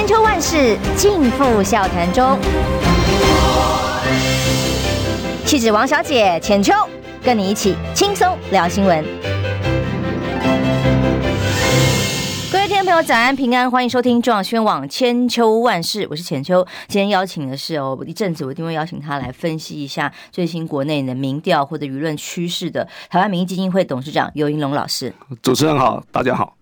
千秋万世尽付笑谈中。气质王小姐浅秋，跟你一起轻松聊新闻。各位听众朋友，早安平安，欢迎收听中广宣网千秋万世，我是浅秋。今天邀请的是哦，一阵子我一定会邀请他来分析一下最新国内的民调或者舆论趋势的台湾民意基金会董事长尤英龙老师。主持人好，大家好。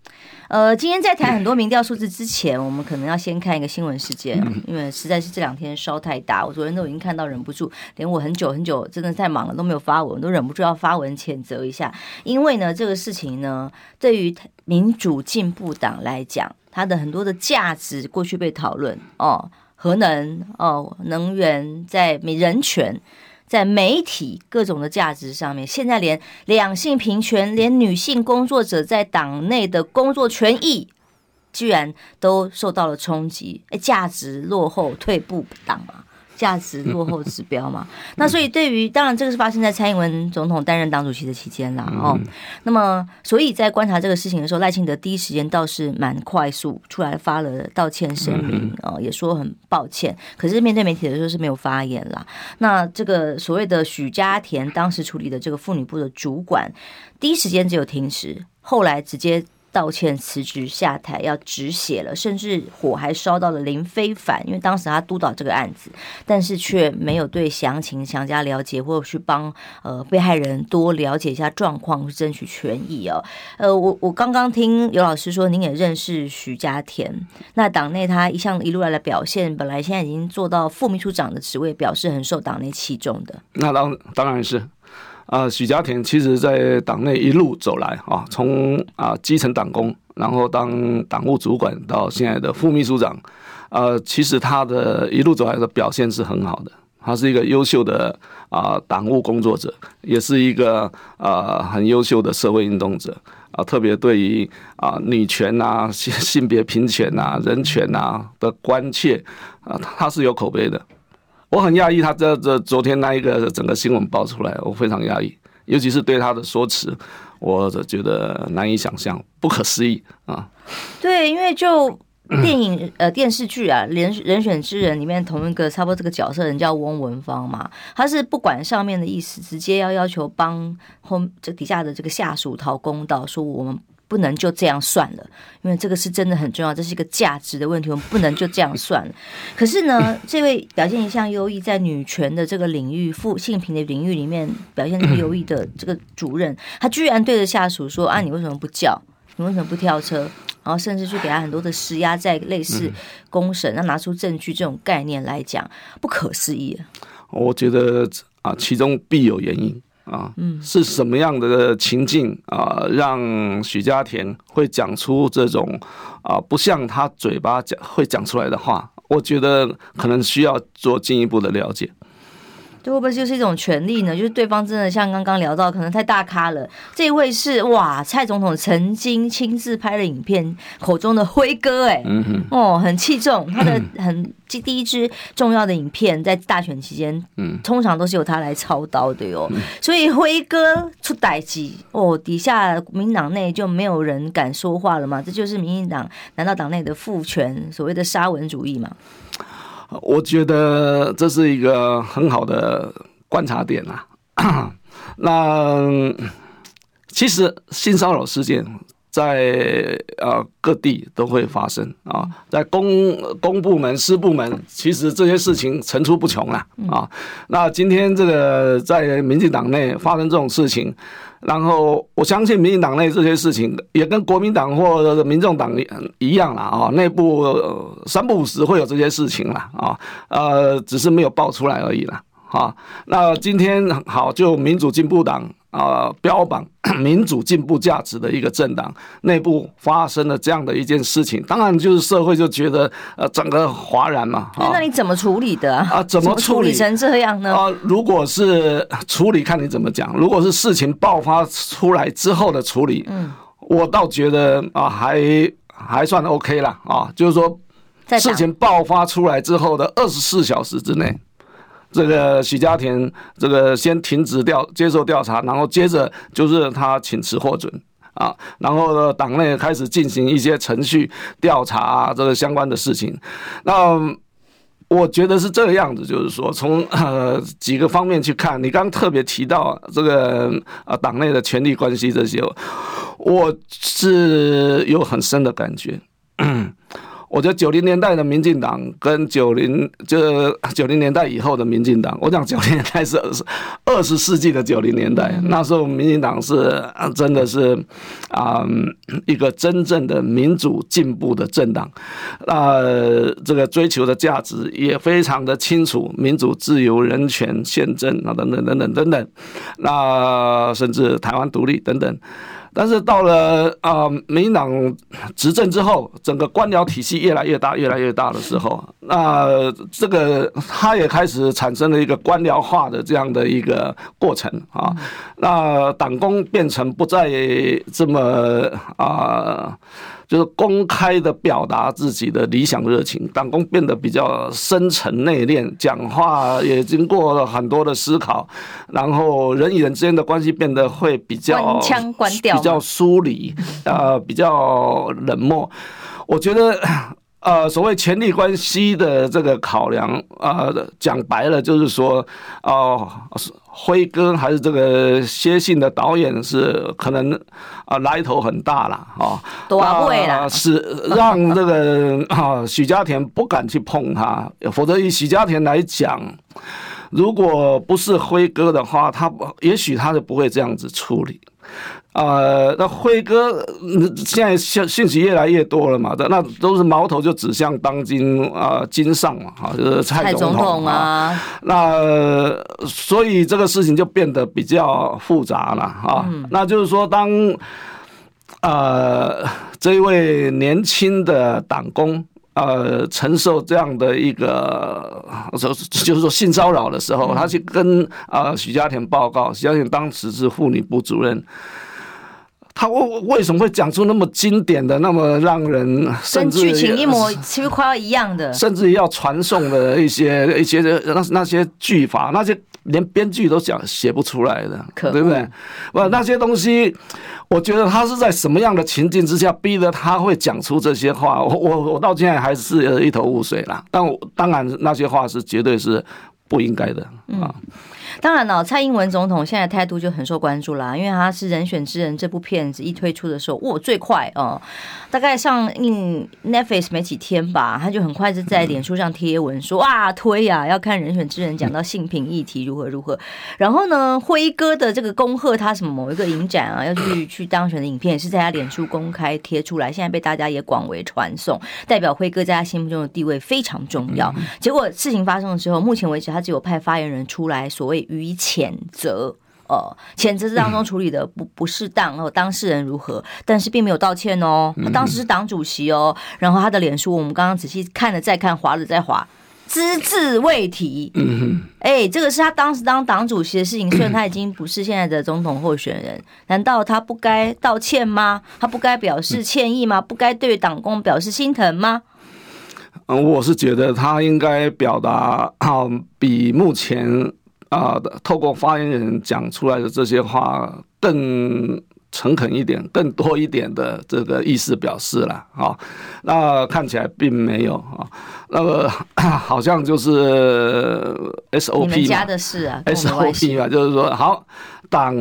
呃，今天在谈很多民调数字之前，我们可能要先看一个新闻事件，因为实在是这两天烧太大，我昨天都已经看到忍不住，连我很久很久真的太忙了都没有发文，都忍不住要发文谴责一下。因为呢，这个事情呢，对于民主进步党来讲，它的很多的价值过去被讨论哦，核能哦，能源在人权。在媒体各种的价值上面，现在连两性平权，连女性工作者在党内的工作权益，居然都受到了冲击，哎，价值落后、退步党嘛。价值落后指标嘛，那所以对于当然这个是发生在蔡英文总统担任党主席的期间啦哦，那么所以在观察这个事情的时候，赖清德第一时间倒是蛮快速出来发了道歉声明哦，也说很抱歉，可是面对媒体的时候是没有发言啦。那这个所谓的许家田当时处理的这个妇女部的主管，第一时间只有停职，后来直接。道歉、辞职、下台，要止血了，甚至火还烧到了林非凡，因为当时他督导这个案子，但是却没有对详情详加了解，或者去帮呃被害人多了解一下状况，争取权益哦。呃，我我刚刚听刘老师说，您也认识徐家田，那党内他一向一路来的表现，本来现在已经做到副秘书长的职位，表示很受党内器重的。那当当然是。啊，许家田其实在党内一路走来啊，从啊基层党工，然后当党务主管到现在的副秘书长，呃，其实他的一路走来的表现是很好的，他是一个优秀的啊党务工作者，也是一个啊很优秀的社会运动者啊，特别对于啊女权啊、性性别平权啊、人权啊的关切啊，他是有口碑的。我很讶异，他这这昨天那一个整个新闻爆出来，我非常讶异，尤其是对他的说辞，我觉得难以想象，不可思议啊！对，因为就 电影呃电视剧啊，人人选之人里面同一个差不多这个角色人叫翁文芳嘛，他是不管上面的意思，直接要要求帮后这底下的这个下属讨公道，说我们。不能就这样算了，因为这个是真的很重要，这是一个价值的问题，我们不能就这样算了。可是呢，这位表现一向优异，在女权的这个领域、妇性平的领域里面表现优异的这个主任，他居然对着下属说：“啊，你为什么不叫？你为什么不跳车？”然后甚至去给他很多的施压，在类似公审，那拿出证据这种概念来讲，不可思议。我觉得啊，其中必有原因。啊，嗯是什么样的情境啊，让许家田会讲出这种啊不像他嘴巴讲会讲出来的话？我觉得可能需要做进一步的了解。这会不会就是一种权利呢？就是对方真的像刚刚聊到，可能太大咖了。这一位是哇，蔡总统曾经亲自拍了影片，口中的辉哥，哎，哦，很器重。他的 很第一支重要的影片，在大选期间，嗯，通常都是由他来操刀的哟。所以辉哥出代志哦，底下民进党内就没有人敢说话了嘛？这就是民进党难道党内的父权，所谓的沙文主义嘛？我觉得这是一个很好的观察点啊。那其实性骚扰事件在呃各地都会发生啊，在公公部门、私部门，其实这些事情层出不穷了啊。那今天这个在民进党内发生这种事情。然后我相信民进党内这些事情也跟国民党或者民众党一样了啊，内部三不五时会有这些事情了啊，呃，只是没有爆出来而已了啊。那今天好，就民主进步党。啊，标榜 民主进步价值的一个政党内部发生了这样的一件事情，当然就是社会就觉得呃整个哗然嘛。那那你怎么处理的啊？怎么处理成这样呢？啊，如果是处理，看你怎么讲。如果是事情爆发出来之后的处理，嗯，我倒觉得啊，还还算 OK 啦。啊，就是说事情爆发出来之后的二十四小时之内。这个许家田，这个先停止调接受调查，然后接着就是他请辞获准啊，然后呢，党内开始进行一些程序调查，这个相关的事情。那我觉得是这个样子，就是说从呃几个方面去看，你刚特别提到这个呃党内的权力关系这些，我是有很深的感觉。我觉得九零年代的民进党跟九零就九零年代以后的民进党，我讲九零年代是二十世纪的九零年代，那时候民进党是真的是啊一个真正的民主进步的政党，那这个追求的价值也非常的清楚，民主、自由、人权、宪政啊等等等等等等，那甚至台湾独立等等。但是到了啊、呃，民进党执政之后，整个官僚体系越来越大、越来越大的时候，那这个他也开始产生了一个官僚化的这样的一个过程啊。那党工变成不再这么啊。就是公开的表达自己的理想热情，党工变得比较深沉内敛，讲话也经过了很多的思考，然后人与人之间的关系变得会比较关腔关调，比较疏离，呃，比较冷漠。我觉得。呃，所谓权力关系的这个考量，啊、呃，讲白了就是说，哦、呃，辉哥还是这个薛信的导演是可能啊、呃、来头很大了啊，多会了，是让这个啊许家田不敢去碰他，否则以许家田来讲，如果不是辉哥的话，他也许他就不会这样子处理。呃，那辉哥现在信信息越来越多了嘛，那都是矛头就指向当今啊金上嘛，哈，就是蔡总统啊。那所以这个事情就变得比较复杂了啊。那就是说，当呃这一位年轻的党工呃承受这样的一个 就是说性骚扰的时候，他去跟啊许家田报告，许家田当时是妇女部主任。他为为什么会讲出那么经典的、那么让人甚至跟剧情一模几乎快要一样的，甚至要传颂的一些一些那那些句法，那些连编剧都讲写不出来的，可对不对？不，那些东西，我觉得他是在什么样的情境之下逼得他会讲出这些话？我我我到现在还是一头雾水啦。但我当然那些话是绝对是不应该的啊。嗯当然了，蔡英文总统现在态度就很受关注啦，因为他是人选之人这部片子一推出的时候，哇，最快哦，大概上映 Netflix 没几天吧，他就很快就在脸书上贴文说哇，推呀，要看人选之人讲到性平议题如何如何。然后呢，辉哥的这个恭贺他什么某一个影展啊，要去去当选的影片也是在他脸书公开贴出来，现在被大家也广为传颂，代表辉哥在他心目中的地位非常重要。结果事情发生的时候，目前为止他只有派发言人出来所谓。予以谴责，呃，谴责这当中处理的不不适当，然后当事人如何，但是并没有道歉哦。他当时是党主席哦，然后他的脸书我们刚刚仔细看了再看，滑了再滑，只字未提。嗯哼，哎，这个是他当时当党主席的事情，虽然他已经不是现在的总统候选人，难道他不该道歉吗？他不该表示歉意吗？不该对党工表示心疼吗？嗯，我是觉得他应该表达啊，比目前。啊，透过发言人讲出来的这些话更诚恳一点、更多一点的这个意思表示了啊。那看起来并没有啊，那个 好像就是 SOP 嘛，你们家的事啊，SOP 啊，就是说好，党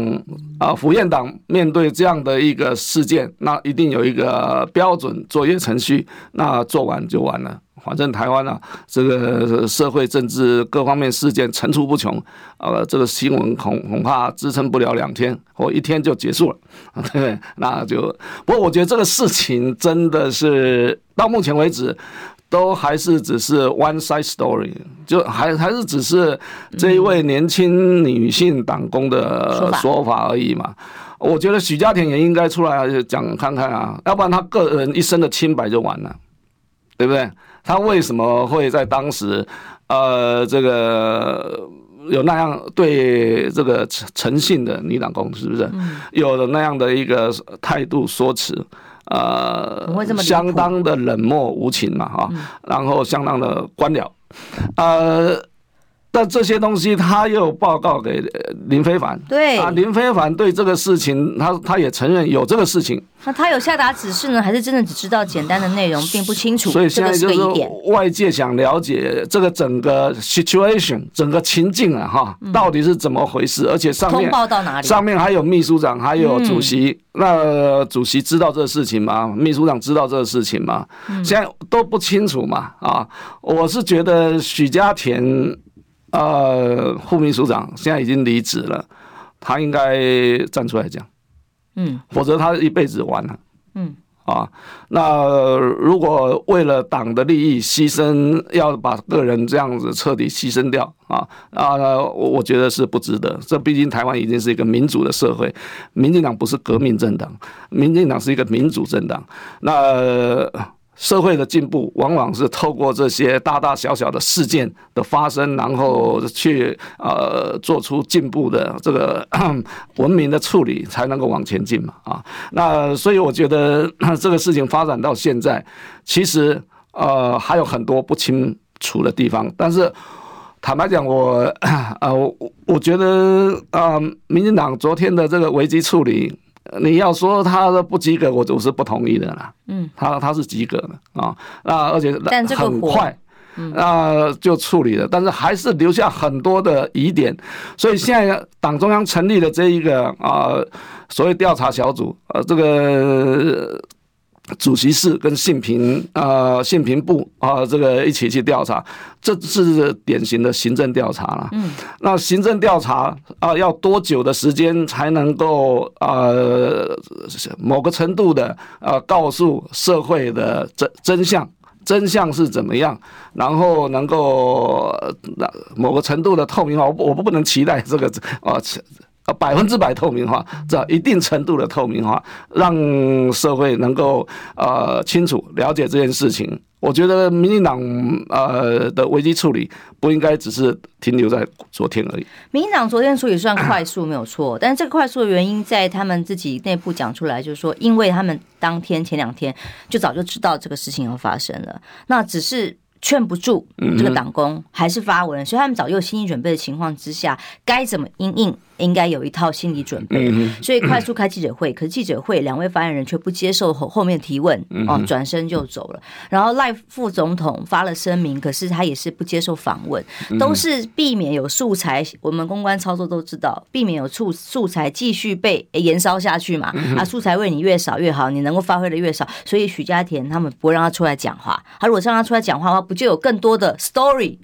啊，府院党面对这样的一个事件，那一定有一个标准作业程序，那做完就完了。反正台湾啊，这个社会政治各方面事件层出不穷，呃，这个新闻恐恐怕支撑不了两天或一天就结束了，对，那就不过我觉得这个事情真的是到目前为止都还是只是 one side story，就还还是只是这一位年轻女性党工的说法而已嘛。我觉得许家田也应该出来讲看看啊，要不然他个人一生的清白就完了，对不对？他为什么会在当时，呃，这个有那样对这个诚信的女党工，是不是？有了那样的一个态度说辞，呃，相当的冷漠无情嘛，哈，然后相当的官僚，呃，但这些东西他又报告给林非凡，对啊，林非凡对这个事情，他他也承认有这个事情。那他有下达指示呢，还是真的只知道简单的内容，并不清楚？所以现在就是外界想了解这个整个 situation，整个情境啊，哈，到底是怎么回事？而且上面通报到哪里？上面还有秘书长，还有主席。嗯、那主席知道这个事情吗？秘书长知道这个事情吗？现在都不清楚嘛。啊，我是觉得许家田，呃，副秘书长现在已经离职了，他应该站出来讲。嗯，否则他一辈子完了。嗯，啊，那如果为了党的利益牺牲，要把个人这样子彻底牺牲掉啊啊，我我觉得是不值得。这毕竟台湾已经是一个民主的社会，民进党不是革命政党，民进党是一个民主政党。那。社会的进步往往是透过这些大大小小的事件的发生，然后去呃做出进步的这个 文明的处理，才能够往前进嘛啊。那所以我觉得这个事情发展到现在，其实呃还有很多不清楚的地方。但是坦白讲，我 呃我我觉得啊、呃，民进党昨天的这个危机处理。你要说他的不及格，我我是不同意的啦。嗯，他他是及格的啊，那而且很快，啊就处理了，但是还是留下很多的疑点，所以现在党中央成立了这一个啊所谓调查小组，呃这个。主席室跟信平啊，信平部啊，这个一起去调查，这是典型的行政调查了。嗯，那行政调查啊，要多久的时间才能够啊，某个程度的啊，告诉社会的真真相，真相是怎么样，然后能够那某个程度的透明化，我我不不能期待这个啊。百分之百透明化，这一定程度的透明化，让社会能够呃清楚了解这件事情。我觉得民进党呃的危机处理不应该只是停留在昨天而已。民进党昨天处理算快速没有错，但是这个快速的原因在他们自己内部讲出来，就是说，因为他们当天前两天就早就知道这个事情要发生了，那只是。劝不住这个党工还是发文，所以他们早就有心理准备的情况之下，该怎么应应，应该有一套心理准备。所以快速开记者会，可是记者会两位发言人却不接受后后面提问，哦，转身就走了。然后赖副总统发了声明，可是他也是不接受访问，都是避免有素材。我们公关操作都知道，避免有素素材继续被延烧下去嘛。啊，素材为你越少越好，你能够发挥的越少。所以许家田他们不会让他出来讲话。他如果让他出来讲话的话，不就有更多的 story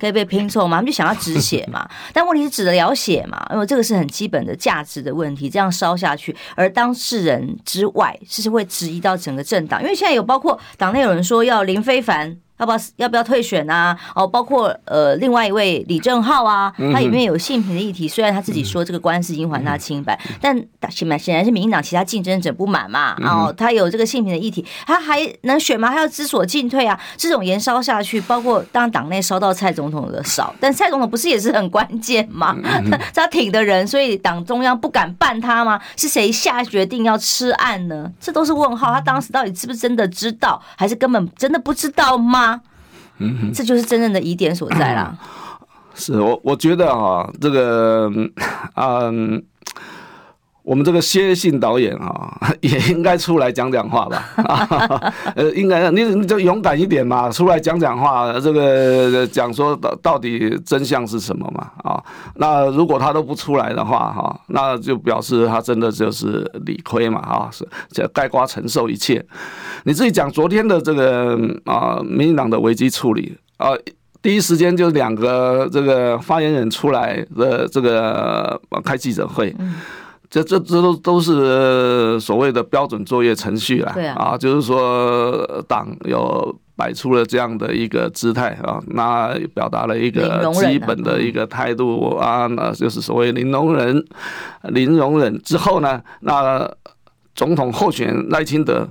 可以被拼凑吗？他们就想要止血 嘛，但问题是止得了血嘛？因为这个是很基本的价值的问题。这样烧下去，而当事人之外，是会质疑到整个政党。因为现在有包括党内有人说要林飞帆。要不要要不要退选啊？哦，包括呃，另外一位李正浩啊，他里面有性平的议题。虽然他自己说这个官司已经还他清白，但显然显然是民进党其他竞争者不满嘛。哦他有这个性平的议题，他还能选吗？他要知所进退啊！这种延烧下去，包括当党内烧到蔡总统的少，但蔡总统不是也是很关键吗？他挺的人，所以党中央不敢办他吗？是谁下决定要吃案呢？这都是问号。他当时到底是不是真的知道，还是根本真的不知道吗？嗯，这就是真正的疑点所在啦。是我我觉得啊，这个嗯，我们这个谢信导演啊，也应该出来讲讲话吧。呃，应该你你就勇敢一点嘛，出来讲讲话。这个讲说到到底真相是什么嘛？啊，那如果他都不出来的话，哈，那就表示他真的就是理亏嘛，啊，是这概括承受一切。你自己讲昨天的这个啊，民进党的危机处理啊，第一时间就两个这个发言人出来的这个开记者会，这这这都都是所谓的标准作业程序啦，啊，就是说党有摆出了这样的一个姿态啊，那表达了一个基本的一个态度啊，那就是所谓零容忍，零容忍之后呢，那总统候选人赖清德。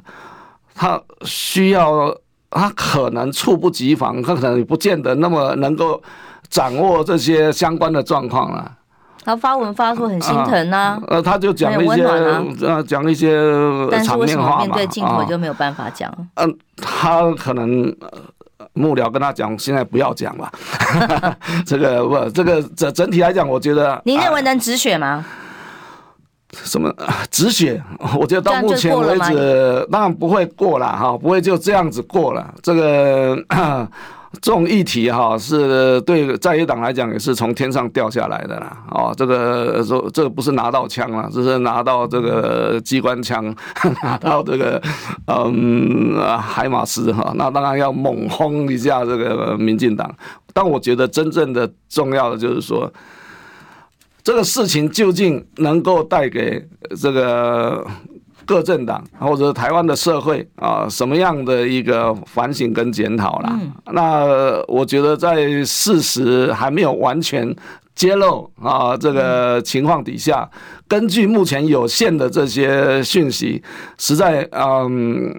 他需要，他可能猝不及防，他可能也不见得那么能够掌握这些相关的状况了。他发文发出很心疼啊，呃，他就讲一些，呃，讲一些场面话嘛。面对镜头就没有办法讲。嗯，他可能幕僚跟他讲，现在不要讲了。这个不，这个整整体来讲，我觉得您认为能止血吗？什么止血？我觉得到目前为止，当然不会过了哈，不会就这样子过了。这个。这种议题哈，是对在野党来讲也是从天上掉下来的啦。哦，这个说这个不是拿到枪了，这是拿到这个机关枪，拿到这个嗯海马斯哈，那当然要猛轰一下这个民进党。但我觉得真正的重要的就是说，这个事情究竟能够带给这个。各政党或者台湾的社会啊，什么样的一个反省跟检讨啦？那我觉得在事实还没有完全揭露啊这个情况底下，根据目前有限的这些讯息，实在嗯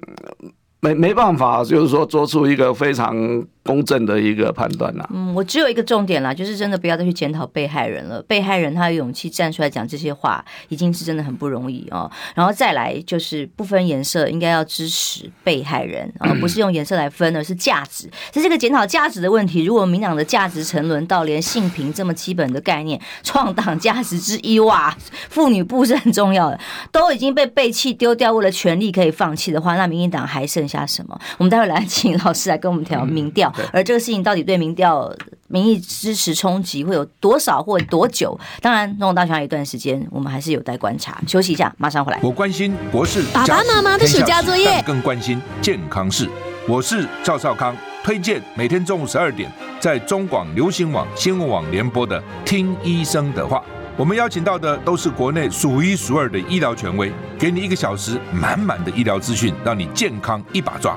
没没办法，就是说做出一个非常。公正的一个判断呐。嗯，我只有一个重点啦，就是真的不要再去检讨被害人了。被害人他有勇气站出来讲这些话，已经是真的很不容易哦。然后再来就是不分颜色，应该要支持被害人啊，不是用颜色来分，而是价值。这是个检讨价值的问题。如果民党的价值沉沦到连性平这么基本的概念，创党价值之一哇，妇女部是很重要的，都已经被背弃丢掉，为了权力可以放弃的话，那民进党还剩下什么？我们待会来请老师来跟我们调民调。而这个事情到底对民调民意支持冲击会有多少或多久？当然，总统大选还有一段时间，我们还是有待观察。休息一下，马上回来。我关心国事，爸爸妈妈的暑假作业，更关心健康事。我是赵少康，推荐每天中午十二点在中广流行网、新闻网联播的《听医生的话》。我们邀请到的都是国内数一数二的医疗权威，给你一个小时满满的医疗资讯，让你健康一把抓。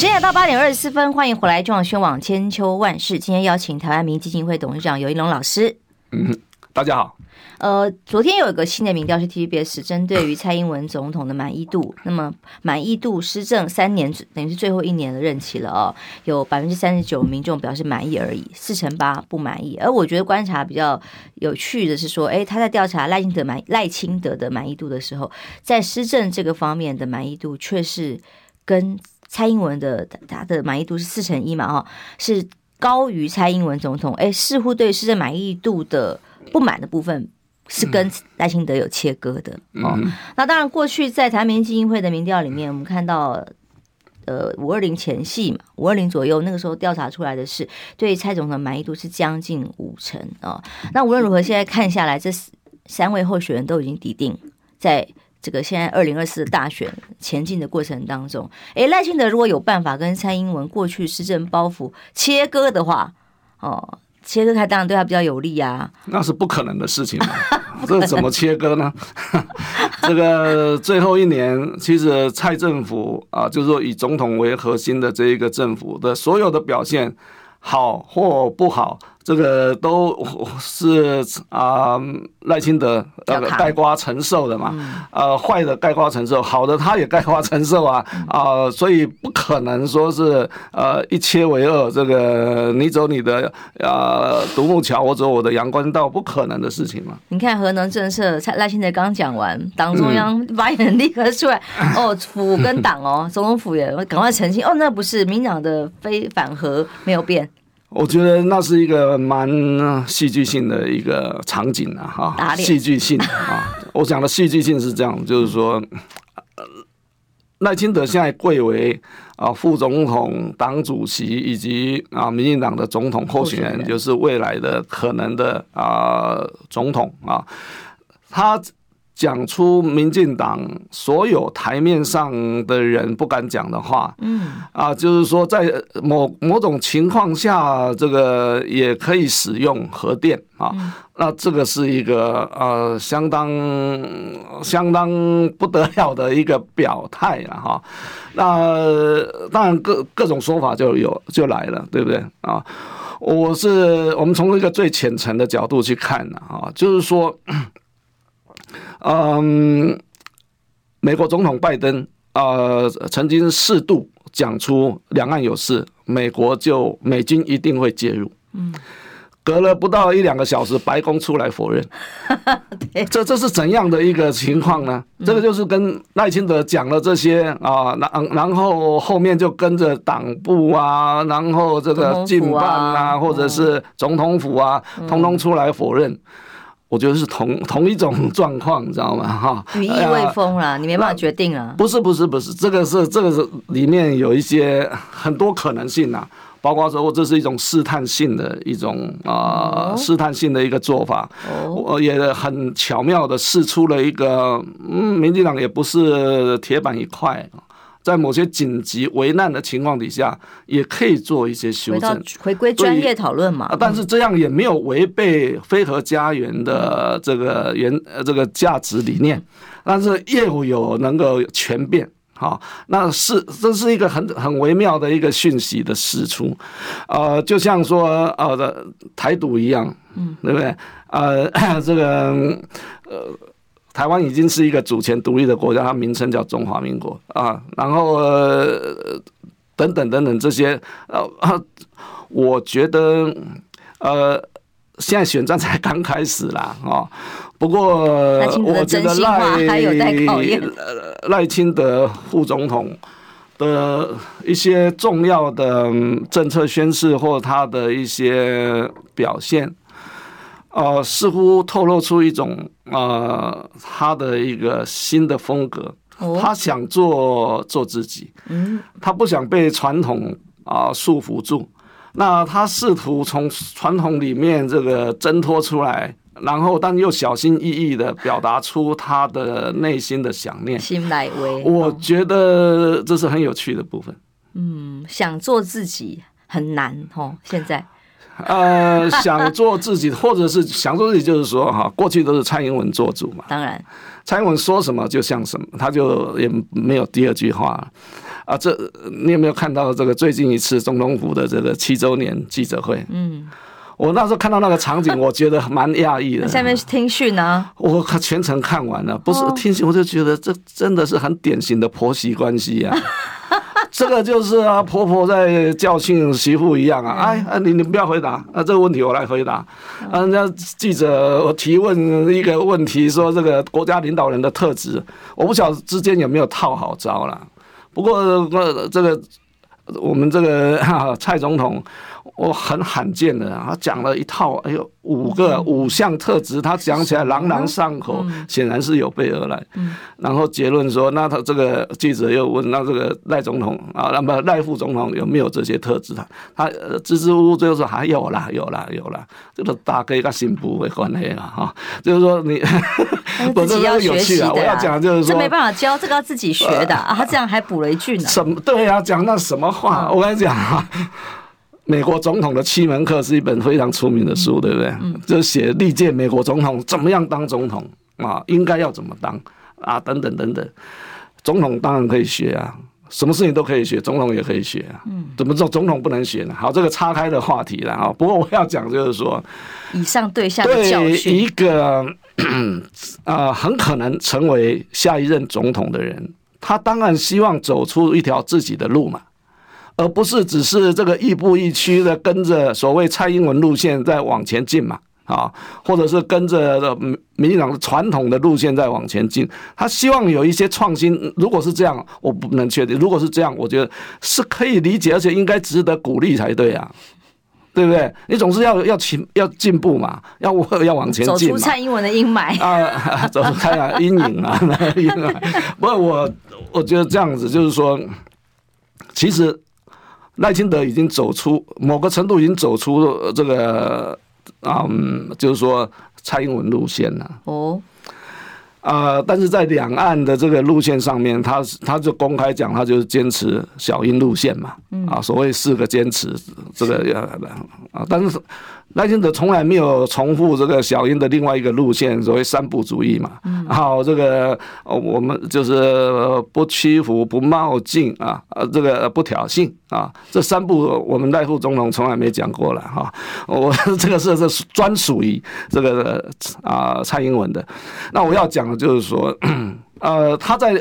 十点到八点二十四分，欢迎回来中广宣网千秋万世。今天邀请台湾民基金会董事长尤一龙老师。嗯，大家好。呃，昨天有一个新的民调是 TVBS 针对于蔡英文总统的满意度，那么满意度施政三年，等于是最后一年的任期了哦。有百分之三十九民众表示满意而已，四成八不满意。而我觉得观察比较有趣的是说，哎，他在调查赖清德满赖清德的满意度的时候，在施政这个方面的满意度却是跟。蔡英文的他的满意度是四成一嘛，哈，是高于蔡英文总统。哎，似乎对施政满意度的不满的部分是跟赖清德有切割的哦。那当然，过去在台民基金会的民调里面，我们看到，呃，五二零前夕嘛，五二零左右那个时候调查出来的是对蔡总统满意度是将近五成哦。那无论如何，现在看下来，这三位候选人都已经抵定在。这个现在二零二四大选前进的过程当中，诶，赖清德如果有办法跟蔡英文过去施政包袱切割的话，哦，切割开当然对他比较有利啊。那是不可能的事情，这怎么切割呢？这个最后一年，其实蔡政府啊，就是说以总统为核心的这一个政府的所有的表现，好或不好。这个都是啊，赖清德呃盖瓜承受的嘛，呃，坏的盖瓜承受，好的他也盖瓜承受啊。啊，所以不可能说是呃一切为二，这个你走你的呃独木桥，我走我的阳关道，不可能的事情嘛。你看核能政策，赖清德刚讲完，党中央发言人立刻出来，哦，府跟党哦，总统府也赶快澄清，哦，那不是民党的非反核没有变。我觉得那是一个蛮戏剧性的一个场景啊，哈，戏剧性 啊。我讲的戏剧性是这样，就是说，赖清德现在贵为啊副总统、党主席以及啊民进党的总统候选人，就是未来的可能的啊总统啊，他。讲出民进党所有台面上的人不敢讲的话，嗯，啊，就是说在某某种情况下，这个也可以使用核电啊，那这个是一个呃相当相当不得了的一个表态了哈。那当然各各种说法就有就来了，对不对啊？我是我们从一个最浅层的角度去看的啊，就是说。嗯，美国总统拜登呃曾经适度讲出两岸有事，美国就美军一定会介入。嗯。隔了不到一两个小时，白宫出来否认，这这是怎样的一个情况呢？这个就是跟赖清德讲了这些啊，然然后后面就跟着党部啊，然后这个进办啊，或者是总统府啊，通通出来否认。我觉得是同 同一种 状况，你知道吗？哈，羽翼未丰了，你没办法决定了。不是不是不是，这个是这个是里面有一些很多可能性啊。包括说，这是一种试探性的一种啊，试探性的一个做法，我也很巧妙的试出了一个，嗯，民进党也不是铁板一块，在某些紧急危难的情况底下，也可以做一些修正，回归专业讨论嘛。但是这样也没有违背非核家园的这个原呃这个价值理念，但是业务有能够全变。好，那是这是一个很很微妙的一个讯息的释出，呃，就像说呃的台独一样，嗯，对不对？呃，这个呃，台湾已经是一个主权独立的国家，它名称叫中华民国啊，然后呃等等等等这些，呃，我觉得呃。现在选战才刚开始啦，啊，不过我觉得赖赖清德副总统的一些重要的政策宣示或他的一些表现，呃，似乎透露出一种呃他的一个新的风格，他想做做自己，嗯，他不想被传统啊束缚住。那他试图从传统里面这个挣脱出来，然后但又小心翼翼的表达出他的内心的想念。心来为，我觉得这是很有趣的部分。嗯，想做自己很难哦，现在。呃，想做自己，或者是想做自己，就是说哈，过去都是蔡英文做主嘛。当然，蔡英文说什么就像什么，他就也没有第二句话。啊，这你有没有看到这个最近一次总统府的这个七周年记者会？嗯，我那时候看到那个场景，我觉得蛮讶异的。下面是听训呢，我全程看完了，不是听训，我就觉得这真的是很典型的婆媳关系呀。这个就是啊，婆婆在教训媳妇一样啊。哎，你你不要回答啊，这个问题我来回答。啊，人家记者我提问一个问题，说这个国家领导人的特质，我不晓得之间有没有套好招了。不过，呃，这个我们这个 蔡总统。我很罕见的，他讲了一套，哎呦，五个五项特质，他讲起来朗朗上口，显然是有备而来。然后结论说，那他这个记者又问，那这个赖总统啊，那么赖副总统有没有这些特质？他他支支吾吾，最后说还有啦，有啦，有啦，这个大概跟新不会关系了哈。就是说你自己要学习的，我要讲就是说，这没办法教，这个要自己学的啊。他这样还补了一句呢。什么？对呀，讲那什么话？我跟你讲啊。美国总统的七门课是一本非常出名的书，对不对？就写历届美国总统怎么样当总统啊，应该要怎么当啊，等等等等。总统当然可以学啊，什么事情都可以学，总统也可以学啊。怎么做总统不能学呢？好，这个岔开的话题了啊。不过我要讲就是说，以上对下的教训，对一个 啊，很可能成为下一任总统的人，他当然希望走出一条自己的路嘛。而不是只是这个亦步亦趋的跟着所谓蔡英文路线在往前进嘛，啊，或者是跟着民进党的传统的路线在往前进，他希望有一些创新。如果是这样，我不能确定。如果是这样，我觉得是可以理解，而且应该值得鼓励才对啊，对不对？你总是要要进要进步嘛，要要往前进，走出蔡英文的阴霾啊，走出太阳阴影啊。不过我我觉得这样子就是说，其实。赖清德已经走出某个程度，已经走出这个，嗯，就是说蔡英文路线了。哦，啊，但是在两岸的这个路线上面，他他就公开讲，他就是坚持小英路线嘛。啊，所谓四个坚持，这个但是赖清德从来没有重复这个小英的另外一个路线，所谓三不主义嘛。好，这个我们就是不屈服、不冒进啊，呃，这个不挑衅啊，这三步我们赖副总统从来没讲过了哈。我这个是是专属于这个啊蔡英文的。那我要讲的就是说，呃，他在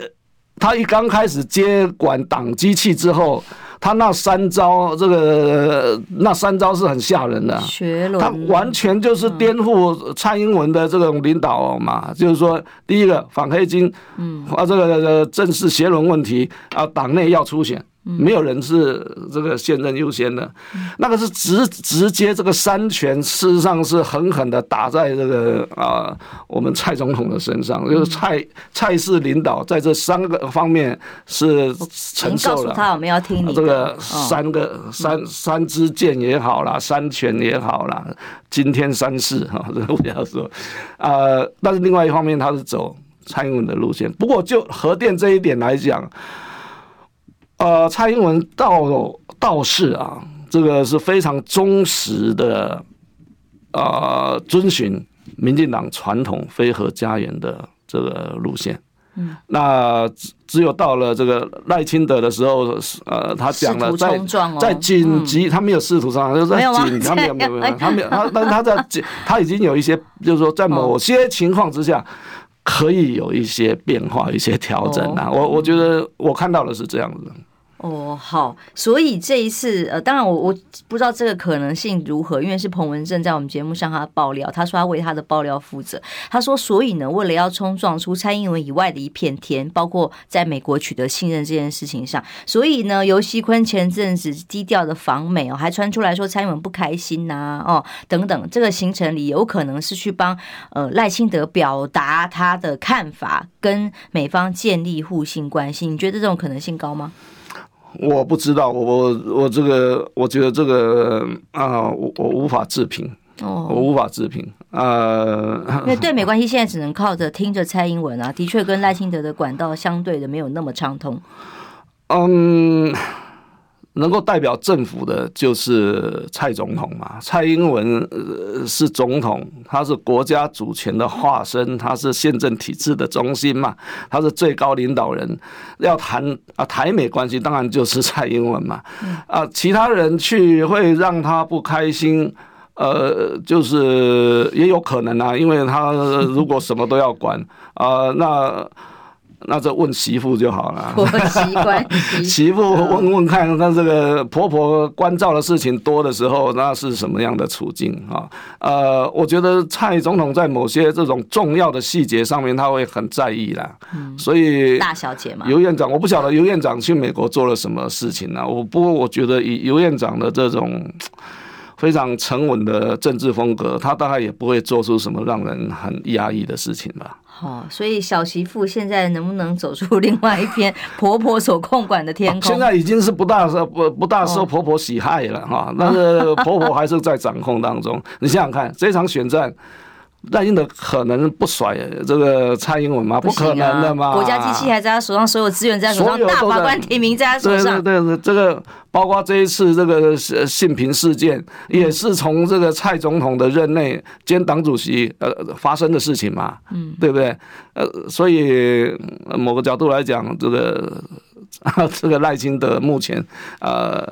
他一刚开始接管党机器之后。他那三招，这个那三招是很吓人的，他完全就是颠覆蔡英文的这种领导嘛。就是说，第一个反黑金，嗯，啊，这个正式邪轮问题啊，党内要出选。没有人是这个现任优先的，那个是直直接这个三权，事实上是狠狠的打在这个啊我们蔡总统的身上，就是蔡蔡氏领导在这三个方面是承受了。他我们要听你这个三个三三支箭也好啦，三权也好啦，今天三世哈，这个不要说啊。但是另外一方面，他是走蔡英文的路线。不过就核电这一点来讲。呃，蔡英文倒倒是啊，这个是非常忠实的，呃，遵循民进党传统非核家园的这个路线。嗯，那只只有到了这个赖清德的时候，呃，他讲了在在紧急，他没有试图上，就是在紧，他没有没有没有，他没有 他，但是他在紧，他已经有一些，就是说在某些情况之下，可以有一些变化、一些调整啊。我我觉得我看到的是这样子。哦，好，所以这一次，呃，当然我我不知道这个可能性如何，因为是彭文正在我们节目上他爆料，他说他为他的爆料负责，他说，所以呢，为了要冲撞出蔡英文以外的一片天，包括在美国取得信任这件事情上，所以呢，游锡堃前阵子低调的访美哦，还传出来说蔡英文不开心呐、哦，等等，这个行程里有可能是去帮呃赖清德表达他的看法，跟美方建立互信关系，你觉得这种可能性高吗？我不知道，我我我这个，我觉得这个啊，我我无法置评，哦，我无法置评啊。因为对美关系现在只能靠着听着蔡英文啊，的确跟赖清德的管道相对的没有那么畅通。嗯。能够代表政府的就是蔡总统嘛？蔡英文是总统，他是国家主权的化身，他是宪政体制的中心嘛？他是最高领导人，要谈啊台美关系，当然就是蔡英文嘛。啊，其他人去会让他不开心，呃，就是也有可能啊，因为他如果什么都要管啊，那。那就问媳妇就好了。婆媳关系，媳妇问问看，那这个婆婆关照的事情多的时候，那是什么样的处境啊？呃，我觉得蔡总统在某些这种重要的细节上面，他会很在意啦。所以大小姐嘛，尤院长，我不晓得尤院长去美国做了什么事情呢？我不过我觉得以尤院长的这种 非常沉稳的政治风格，他大概也不会做出什么让人很压抑的事情吧。哦，所以小媳妇现在能不能走出 另外一片婆婆所控管的天空？现在已经是不大受不不大受婆婆喜爱了哈，但是婆婆还是在掌控当中。你想想看，这场选战。赖清德可能不甩这个蔡英文吗？不可能的嘛！国家机器还在他手上，所有资源在手上，大法官提名在他手上。对对对，这个包括这一次这个性平事件，也是从这个蔡总统的任内兼党主席呃发生的事情嘛，嗯，对不对？呃，所以某个角度来讲，这个这个赖清德目前呃，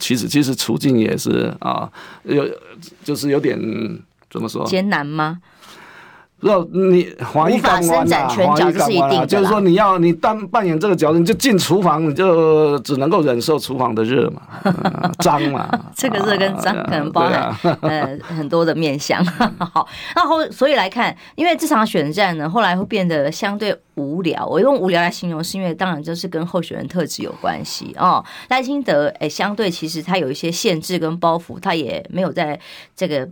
其实其实处境也是啊，有就是有点。怎么说？艰难吗？若你华裔港湾啊，华裔港湾啊，就是说你要你当扮演这个角色，你就进厨房，你就只能够忍受厨房的热嘛，脏嘛。这个热跟脏可能包含呃很多的面向。好，那后所以来看，因为这场选战呢，后来会变得相对无聊。我用无聊来形容，是因为当然就是跟候选人特质有关系哦。赖清德哎，相对其实他有一些限制跟包袱，他也没有在这个。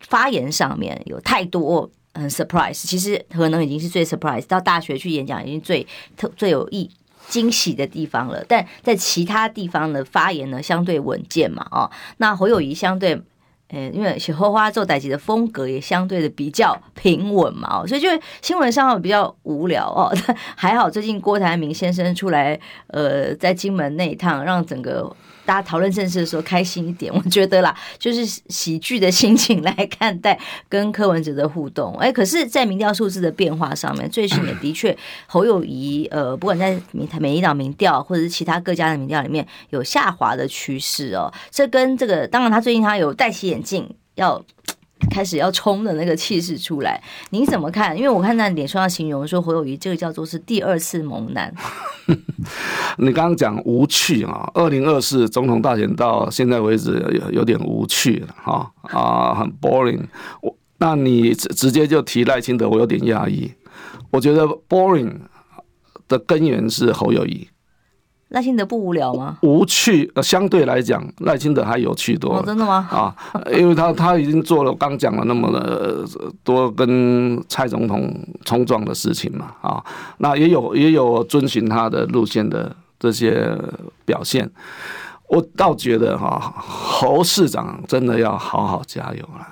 发言上面有太多很 surprise，其实可能已经是最 surprise。到大学去演讲已经最特最有意惊喜的地方了。但在其他地方的发言呢，相对稳健嘛，哦，那侯友宜相对呃，因为写后花做代志的风格也相对的比较平稳嘛，哦，所以就新闻上比较无聊哦。还好最近郭台铭先生出来，呃，在金门那一趟，让整个。大家讨论政事的时候开心一点，我觉得啦，就是喜剧的心情来看待跟柯文哲的互动。哎，可是，在民调数字的变化上面，最近也的确侯友谊，呃，不管在民美丽岛民调或者是其他各家的民调里面有下滑的趋势哦。这跟这个，当然他最近他有戴起眼镜要。开始要冲的那个气势出来，您怎么看？因为我看那脸书上形容说侯友谊这个叫做是第二次猛男。你刚刚讲无趣啊，二零二四总统大选到现在为止有有点无趣了哈啊，很 boring。我那你直直接就提赖清德，我有点讶异。我觉得 boring 的根源是侯友谊。赖清德不无聊吗？无趣，呃，相对来讲，赖清德还有趣多了。哦，真的吗？啊，因为他他已经做了刚讲了那么的多跟蔡总统冲撞的事情嘛，啊，那也有也有遵循他的路线的这些表现。我倒觉得哈，侯市长真的要好好加油了。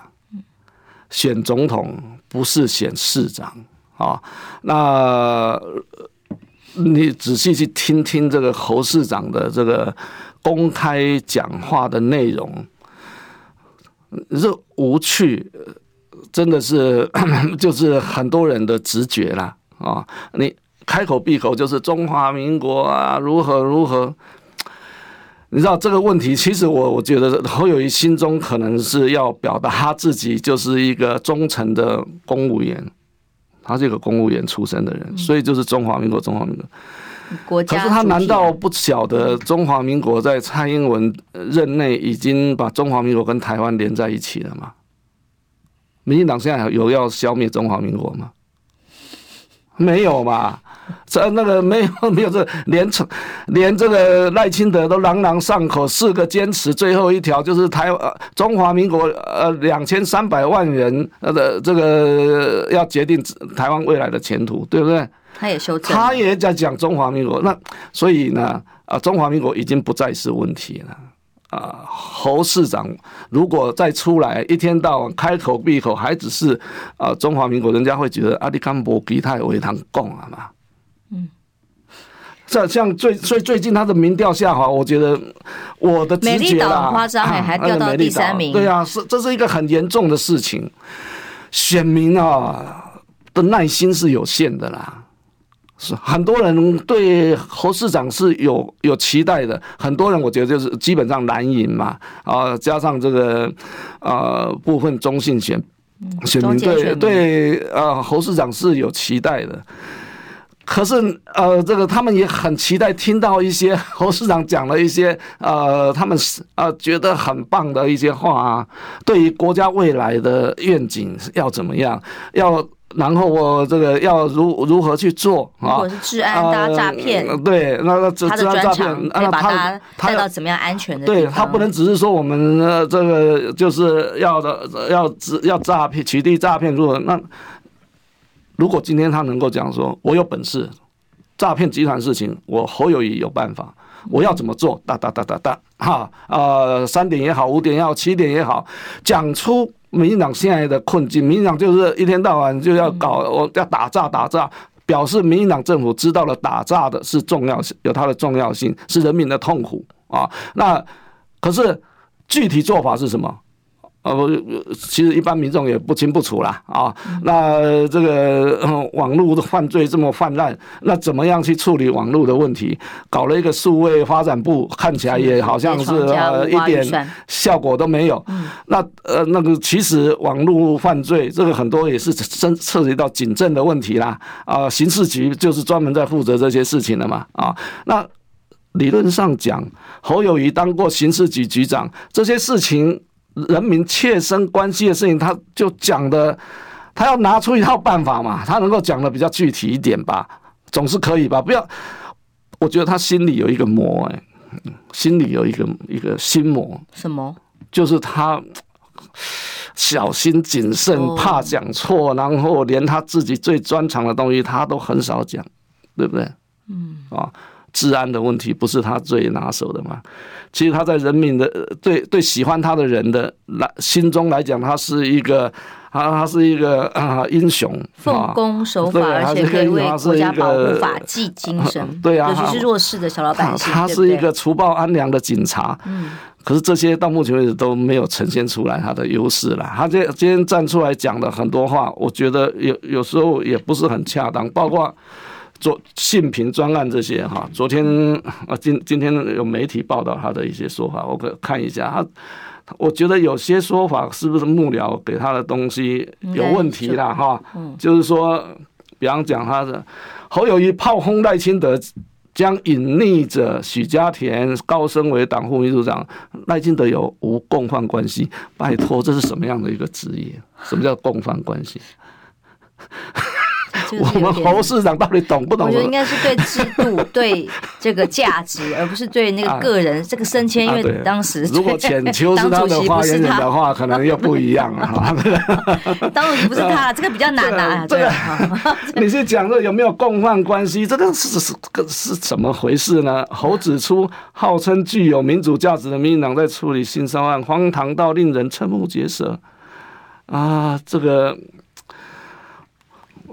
选总统不是选市长啊，那。你仔细去听听这个侯市长的这个公开讲话的内容，这无趣，真的是 就是很多人的直觉啦啊！你开口闭口就是中华民国啊，如何如何？你知道这个问题，其实我我觉得侯友谊心中可能是要表达他自己就是一个忠诚的公务员。他是一个公务员出身的人，所以就是中华民国，中华民国。国家。可是他难道不晓得中华民国在蔡英文任内已经把中华民国跟台湾连在一起了吗？民进党现在有要消灭中华民国吗？没有吧。这那个没有没有这连连这个赖清德都朗朗上口四个坚持，最后一条就是台呃中华民国呃两千三百万人呃的这个要决定台湾未来的前途，对不对？他也修正，他也在讲中华民国，那所以呢啊中华民国已经不再是问题了啊。侯市长如果再出来一天到晚开口闭口还只是啊中华民国，人家会觉得阿里康博基泰为堂讲啊嘛。嗯，这像最所以最近他的民调下滑，我觉得我的直觉啦，很夸张，还掉到第三名。对啊，是这是一个很严重的事情。选民啊的耐心是有限的啦，是很多人对侯市长是有有期待的，很多人我觉得就是基本上蓝营嘛啊，加上这个呃部分中性选选民对对呃侯市长是有期待的。可是，呃，这个他们也很期待听到一些 侯市长讲了一些，呃，他们是呃觉得很棒的一些话啊。对于国家未来的愿景要怎么样，要然后我这个要如如何去做啊？或者是治安大诈骗、呃？对，那个治安诈骗，那他他带到怎么样安全的？对他不能只是说我们呃这个就是要的要要诈骗取缔诈骗，如果那。如果今天他能够讲说，我有本事，诈骗集团事情，我侯友谊有办法，我要怎么做？哒哒哒哒哒，哈，呃，三点也好，五点也好，七点也好，讲出民进党现在的困境。民进党就是一天到晚就要搞，我要打诈打诈，表示民进党政府知道了打诈的是重要性，有它的重要性，是人民的痛苦啊。那可是具体做法是什么？呃，不，其实一般民众也不清不楚啦啊。那这个网络的犯罪这么泛滥，那怎么样去处理网络的问题？搞了一个数位发展部，看起来也好像是呃一点效果都没有。那呃，那个其实网络犯罪这个很多也是涉涉及到警政的问题啦啊。刑事局就是专门在负责这些事情的嘛啊。那理论上讲，侯友谊当过刑事局局长，这些事情。人民切身关系的事情，他就讲的，他要拿出一套办法嘛，他能够讲的比较具体一点吧，总是可以吧？不要，我觉得他心里有一个魔，哎，心里有一个一个心魔。什么？就是他小心谨慎，怕讲错，然后连他自己最专长的东西他都很少讲，对不对？嗯，啊。治安的问题不是他最拿手的嘛？其实他在人民的对对喜欢他的人的来心中来讲，他是一个。他他是一个啊英雄，奉公守法，而且可以为国家保护法纪精神。对啊，尤其是弱势的小老百姓。他是一个除暴安良的警察。嗯，可是这些到目前为止都没有呈现出来他的优势了。他这今天站出来讲的很多话，我觉得有有时候也不是很恰当，包括做性平专案这些哈。昨天啊，今今天有媒体报道他的一些说法，我可看一下他。我觉得有些说法是不是幕僚给他的东西有问题啦哈？就是说，比方讲他的侯友谊炮轰赖清德，将隐匿者许家田高升为党副秘书长，赖清德有无共犯关系？拜托，这是什么样的一个职业？什么叫共犯关系？我们侯市长到底懂不懂？我觉得应该是对制度、对这个价值，而不是对那个个人这个升迁。因为当时如果浅秋是他的发言人的话，可能又不一样了。当主席不是他，这个比较难啊。这个 你是讲说有没有共犯关系？这个是是个是怎么回事呢？侯指出，号称具有民主价值的民进党在处理性骚案，荒唐到令人瞠目结舌啊！这个。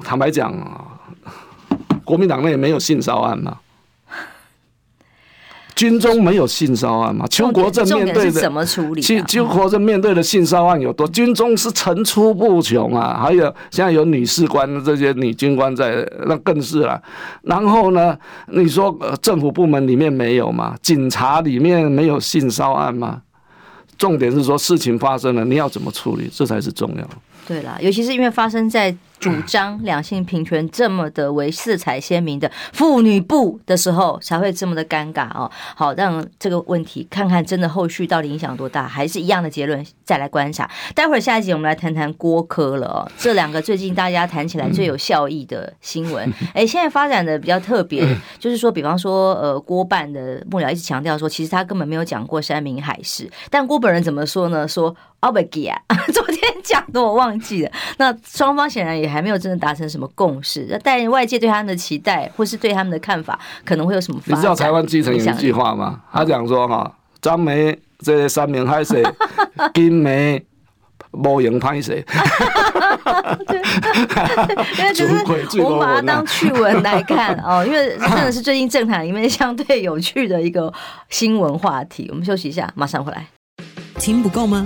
坦白讲啊，国民党内没有性骚案吗？军中没有性骚案吗？邱国正面对的怎么处理？邱邱国正面对的性骚案有多？军中是层出不穷啊！还有现在有女士官这些女军官在，那更是了。然后呢，你说政府部门里面没有吗？警察里面没有性骚案吗？重点是说事情发生了，你要怎么处理？这才是重要。对啦，尤其是因为发生在。主张两性平权这么的为色彩鲜明的妇女部的时候，才会这么的尴尬哦。好，让这个问题看看真的后续到底影响多大，还是一样的结论，再来观察。待会儿下一集我们来谈谈郭科了哦，这两个最近大家谈起来最有效益的新闻。哎，现在发展的比较特别，就是说，比方说，呃，郭办的幕僚一直强调说，其实他根本没有讲过山明海誓，但郭本人怎么说呢？说。奥贝吉啊，昨天讲的我忘记了。那双方显然也还没有真的达成什么共识。但外界对他们的期待，或是对他们的看法，可能会有什么？你知道台湾基层有一句话吗？他讲说哈，张梅这三名海誓，金梅无用歹势。对，因为就是我们把它当趣闻来看哦，因为真的是最近政坛里面相对有趣的一个新闻话题。我们休息一下，马上回来。听不够吗？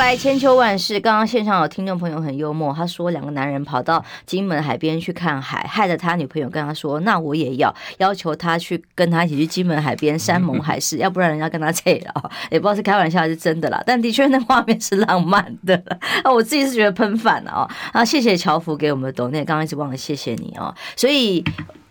来千秋万世，刚刚线上有听众朋友很幽默，他说两个男人跑到金门海边去看海，害得他女朋友跟他说：“那我也要要求他去跟他一起去金门海边山盟海誓，要不然人家跟他扯了。”也不知道是开玩笑还是真的啦，但的确那画面是浪漫的啊，我自己是觉得喷饭了啊！啊，谢谢乔福给我们的抖内，刚刚一直忘了谢谢你哦。所以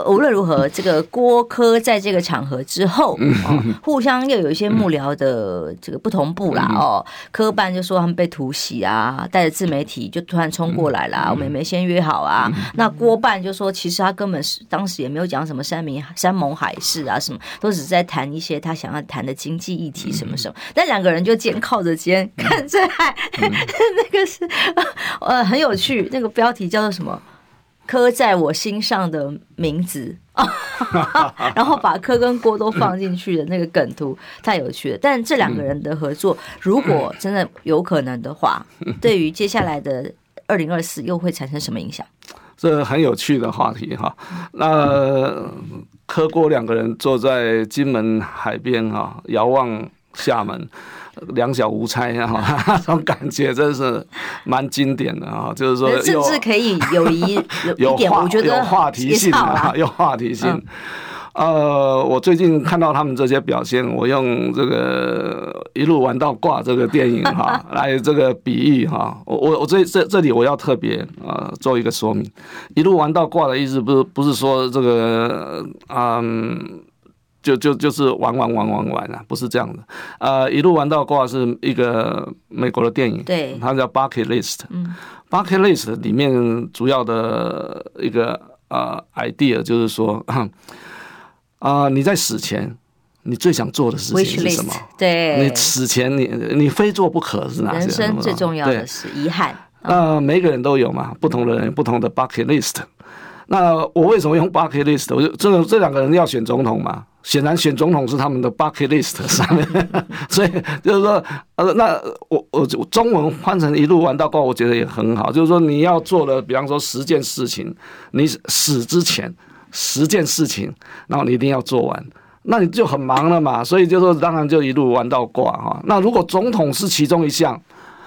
无论如何，这个郭柯在这个场合之后，哦、互相又有一些幕僚的这个不同步啦哦，柯办就说。说他们被突袭啊，带着自媒体就突然冲过来了，我们也没先约好啊。那郭办就说，其实他根本是当时也没有讲什么山明山盟海誓啊，什么都只是在谈一些他想要谈的经济议题什么什么。但两个人就肩靠着肩看着海，那个是 呃很有趣，那个标题叫做什么？刻在我心上的名字。然后把柯跟郭都放进去的那个梗图太有趣了。但这两个人的合作，如果真的有可能的话，对于接下来的二零二四又会产生什么影响？这很有趣的话题哈。那柯郭两个人坐在金门海边哈，遥望厦门。两小无猜哈，那种感觉真是蛮经典的啊！就是说，甚至可以有一 有一点，我觉得有话题性啊，有话题性。呃，我最近看到他们这些表现，我用这个一路玩到挂这个电影哈来这个比喻哈。我我我这这这里我要特别呃做一个说明，一路玩到挂的意思不是不是说这个嗯。就就就是玩玩玩玩玩啊，不是这样的。呃，一路玩到挂是一个美国的电影，对，它叫 Bucket List。嗯，Bucket List 里面主要的一个呃 idea 就是说，啊、呃，你在死前你最想做的事情是什么？对，你死前你你非做不可是哪些？人生最重要的是遗憾。那、呃、每个人都有嘛，不同的人不同的 Bucket List。那我为什么用 bucket list？我就这个这两个人要选总统嘛，显然选总统是他们的 bucket list 上面，所以就是说，呃，那我我中文换成一路玩到挂，我觉得也很好。就是说你要做的，比方说十件事情，你死之前十件事情，然后你一定要做完，那你就很忙了嘛。所以就说当然就一路玩到挂哈。那如果总统是其中一项。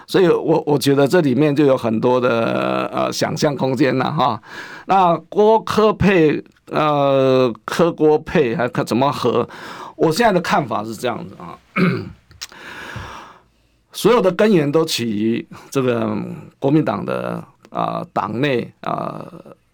所以我我觉得这里面就有很多的呃想象空间了哈。那郭柯佩呃科锅配还看怎么合？我现在的看法是这样子啊，所有的根源都起于这个国民党的啊党内啊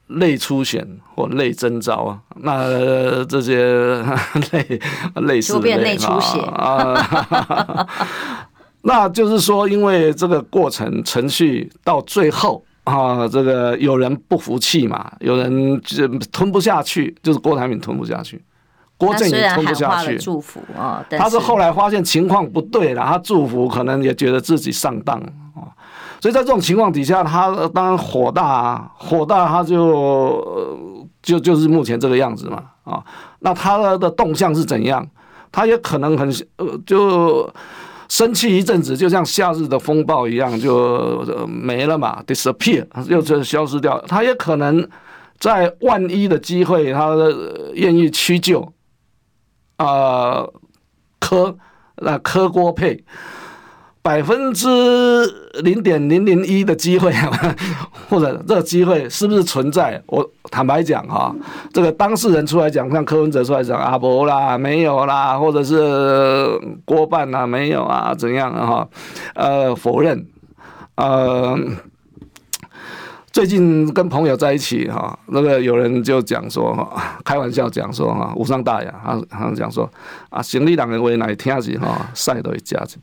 内初选或内征召啊，那这些 类类似的内出血啊。那就是说，因为这个过程程序到最后啊，这个有人不服气嘛，有人就吞不下去，就是郭台铭吞不下去，郭正也吞不下去。祝福啊，他是后来发现情况不对了，他祝福可能也觉得自己上当啊，所以在这种情况底下，他当然火大啊，火大他就就就是目前这个样子嘛啊。那他的动向是怎样？他也可能很呃就。生气一阵子，就像夏日的风暴一样，就没了嘛，disappear，又就消失掉。他也可能在万一的机会，他愿意屈就，啊、磕，那磕锅配。百分之零点零零一的机会，或者这个机会是不是存在？我坦白讲哈，这个当事人出来讲，像柯文哲出来讲啊，不啦，没有啦，或者是郭办啦，没有啊，怎样哈？呃，否认，呃。最近跟朋友在一起哈，那个有人就讲说，开玩笑讲说哈，无伤大雅。他他讲说啊，行李两个为哪听起哈，晒都会加紧。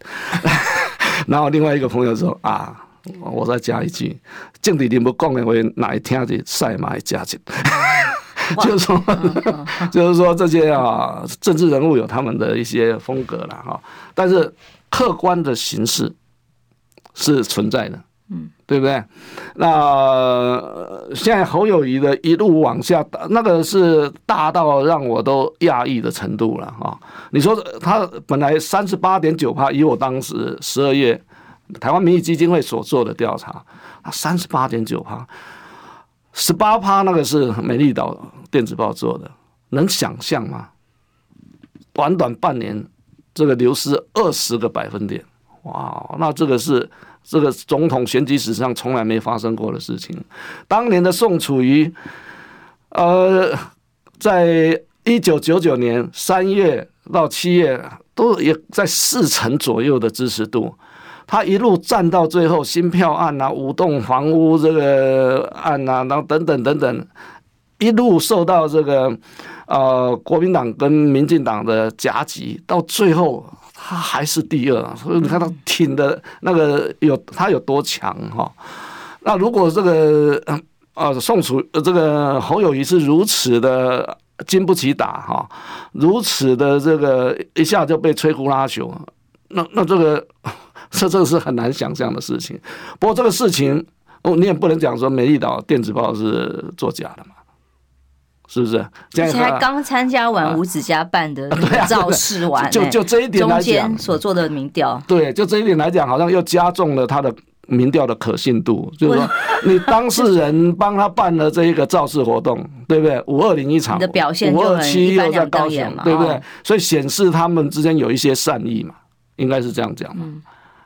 然后另外一个朋友说啊，我再加一句，政治人物讲的为哪一听起晒嘛会加进。就是说，就是说这些啊，政治人物有他们的一些风格了哈，但是客观的形式是存在的。嗯，对不对？那现在侯友宜的一路往下，那个是大到让我都讶异的程度了啊！你说他本来三十八点九趴，以我当时十二月台湾民意基金会所做的调查，三十八点九趴，十八趴那个是美丽岛电子报做的，能想象吗？短短半年，这个流失二十个百分点，哇！那这个是。这个总统选举史上从来没发生过的事情。当年的宋楚瑜，呃，在一九九九年三月到七月，都也在四成左右的支持度。他一路战到最后，新票案啊，五栋房屋这个案啊，然后等等等等，一路受到这个呃国民党跟民进党的夹击，到最后。他还是第二，所以你看他挺的那个有他有多强哈？那如果这个呃宋楚这个侯友谊是如此的经不起打哈，如此的这个一下就被摧枯拉朽，那那这个 这这个是很难想象的事情。不过这个事情哦，你也不能讲说美丽岛电子报是作假的嘛。是不是？而且还刚参加完五子家办的造势完，就就这一点来讲，所做的民调，对，就这一点来讲，好像又加重了他的民调的可信度。就是说，你当事人帮他办了这一个造势活动，对不对？五二零一场，的表现五二七又在高雄，对不对？所以显示他们之间有一些善意嘛，应该是这样讲嘛。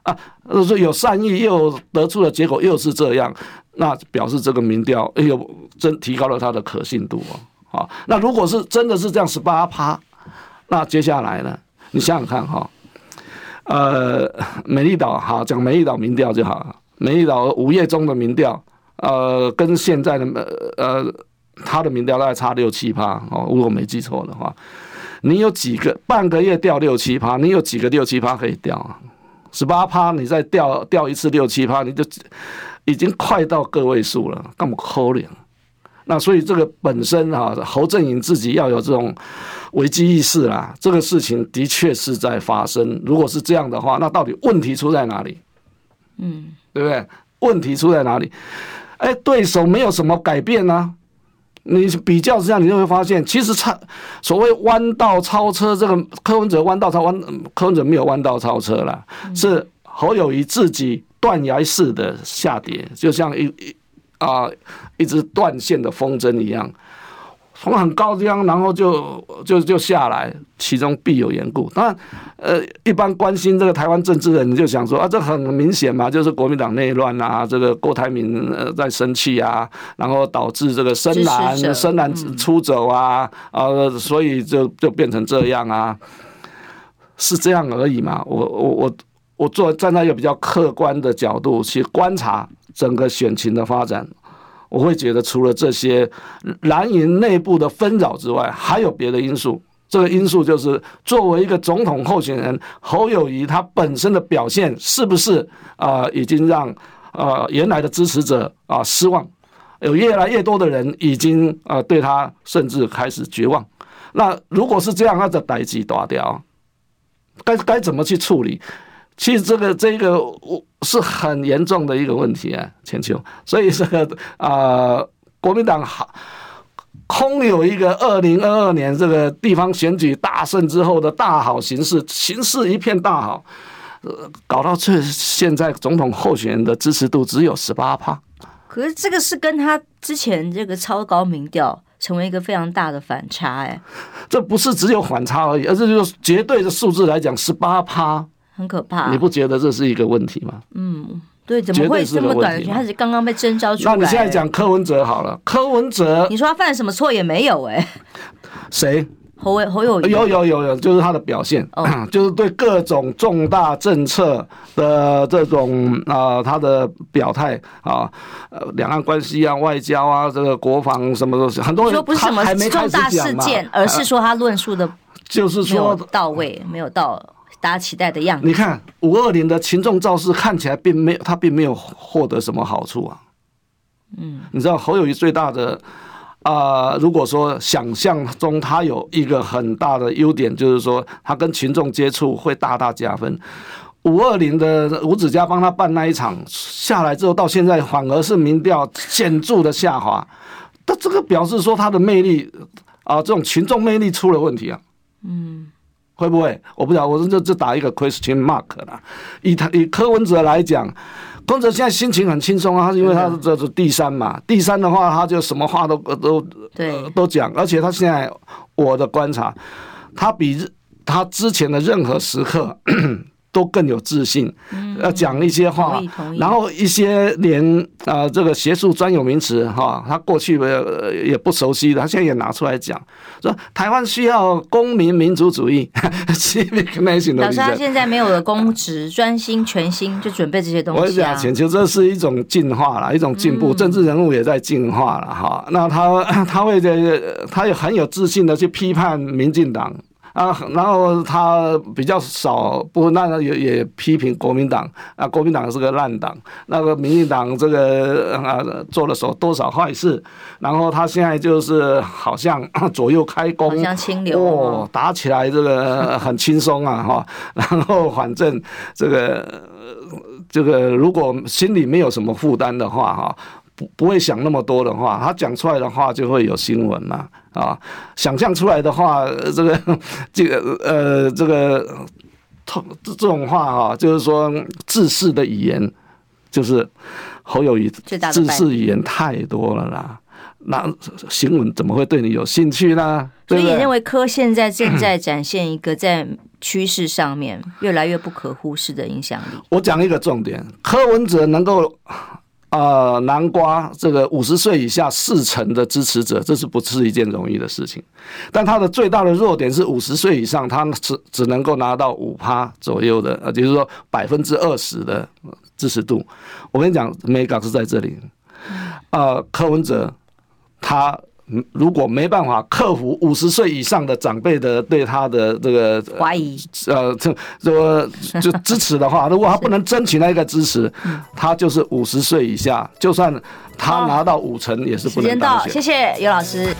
啊，说有善意又得出的结果又是这样，那表示这个民调哎呦，真提高了他的可信度哦。好，那如果是真的是这样十八趴，那接下来呢？你想想看哈，呃，美丽岛好讲美丽岛民调就好了。美丽岛五月中的民调，呃，跟现在的呃他的民调大概差六七趴哦，如果没记错的话，你有几个半个月掉六七趴，你有几个六七趴可以掉啊？十八趴，你再掉掉一次六七趴，你就已经快到个位数了，那么可怜？那所以这个本身啊，侯振颖自己要有这种危机意识啦。这个事情的确是在发生。如果是这样的话，那到底问题出在哪里？嗯，对不对？问题出在哪里？哎，对手没有什么改变呢、啊。你比较之下，你就会发现，其实超所谓弯道超车，这个柯文哲弯道超弯，柯文哲没有弯道超车了，是侯友谊自己断崖式的下跌，就像一一啊一直断线的风筝一样。从很高地方，然后就就就下来，其中必有缘故。当然，呃，一般关心这个台湾政治的人就想说啊，这很明显嘛，就是国民党内乱啊，这个郭台铭呃在生气啊，然后导致这个深蓝深蓝出走啊，啊、所以就就变成这样啊，是这样而已嘛。我我我我坐站在一个比较客观的角度去观察整个选情的发展。我会觉得，除了这些蓝营内部的纷扰之外，还有别的因素。这个因素就是，作为一个总统候选人，侯友宜他本身的表现是不是啊、已经让啊、原来的支持者啊、失望？有越来越多的人已经啊、呃、对他甚至开始绝望。那如果是这样，他的代志大掉，该该怎么去处理？其实这个这个我是很严重的一个问题啊，千秋。所以这个啊、呃，国民党好空有一个二零二二年这个地方选举大胜之后的大好形势，形势一片大好，呃，搞到这现在总统候选人的支持度只有十八趴。可是这个是跟他之前这个超高民调成为一个非常大的反差哎。这不是只有反差而已，而是就是绝对的数字来讲，十八趴。很可怕，你不觉得这是一个问题吗？嗯，对，怎么会这么短的时间？他是刚刚被征召出来。那你现在讲柯文哲好了，柯文哲，你说他犯了什么错也没有哎、欸？谁？侯侯友宜？有有有有，就是他的表现，哦、就是对各种重大政策的这种啊、呃，他的表态啊，呃，两岸关系啊，外交啊，这个国防什么东西，很多人说不是什么重大事件，而是 说他论述的，就是说到位，没有到。大家期待的样子。你看五二零的群众造势看起来并没有，他并没有获得什么好处啊。嗯，你知道侯友谊最大的啊、呃，如果说想象中他有一个很大的优点，就是说他跟群众接触会大大加分。五二零的吴子嘉帮他办那一场下来之后，到现在反而是民调显著的下滑。他这个表示说他的魅力啊、呃，这种群众魅力出了问题啊。嗯。会不会？我不知道，我这这打一个 question mark 啦。以他以柯文哲来讲，柯文哲现在心情很轻松啊，他是因为他是这是第三嘛，第三的话他就什么话都都对都讲，而且他现在我的观察，他比他之前的任何时刻。都更有自信，要讲一些话，然后一些连啊、呃、这个学术专有名词哈，他过去也不熟悉的，他现在也拿出来讲，说台湾需要公民民主主义。老师他现在没有了公职，专心全心就准备这些东西啊。我讲，其实这是一种进化了，一种进步，政治人物也在进化了哈。那他 他会在，他也很有自信的去批判民进党。啊，然后他比较少不，那也也批评国民党啊，国民党是个烂党，那个民进党这个啊做了所多少坏事，然后他现在就是好像左右开弓，好像清流哦，打起来这个很轻松啊哈，然后反正这个这个如果心里没有什么负担的话哈。不不会想那么多的话，他讲出来的话就会有新闻嘛啊！想象出来的话，这个 这个呃这个这这种话哈，就是说自私的语言，就是侯友谊自私语言太多了啦。那新闻怎么会对你有兴趣呢？所以你认为柯现在正在展现一个在趋势上面越来越不可忽视的影响力。我讲一个重点，柯文哲能够。啊、呃，南瓜这个五十岁以下四成的支持者，这是不是一件容易的事情？但他的最大的弱点是五十岁以上，他只只能够拿到五趴左右的，呃，就是说百分之二十的支持度。我跟你讲，美感是在这里。啊、呃，柯文哲他如果没办法克服五十岁以上的长辈的对他的这个怀疑，呃，这这就支持的话，如果他不能争取那个支持，他就是五十岁以下，就算他拿到五成也是不能当选。时间到，谢谢尤老师。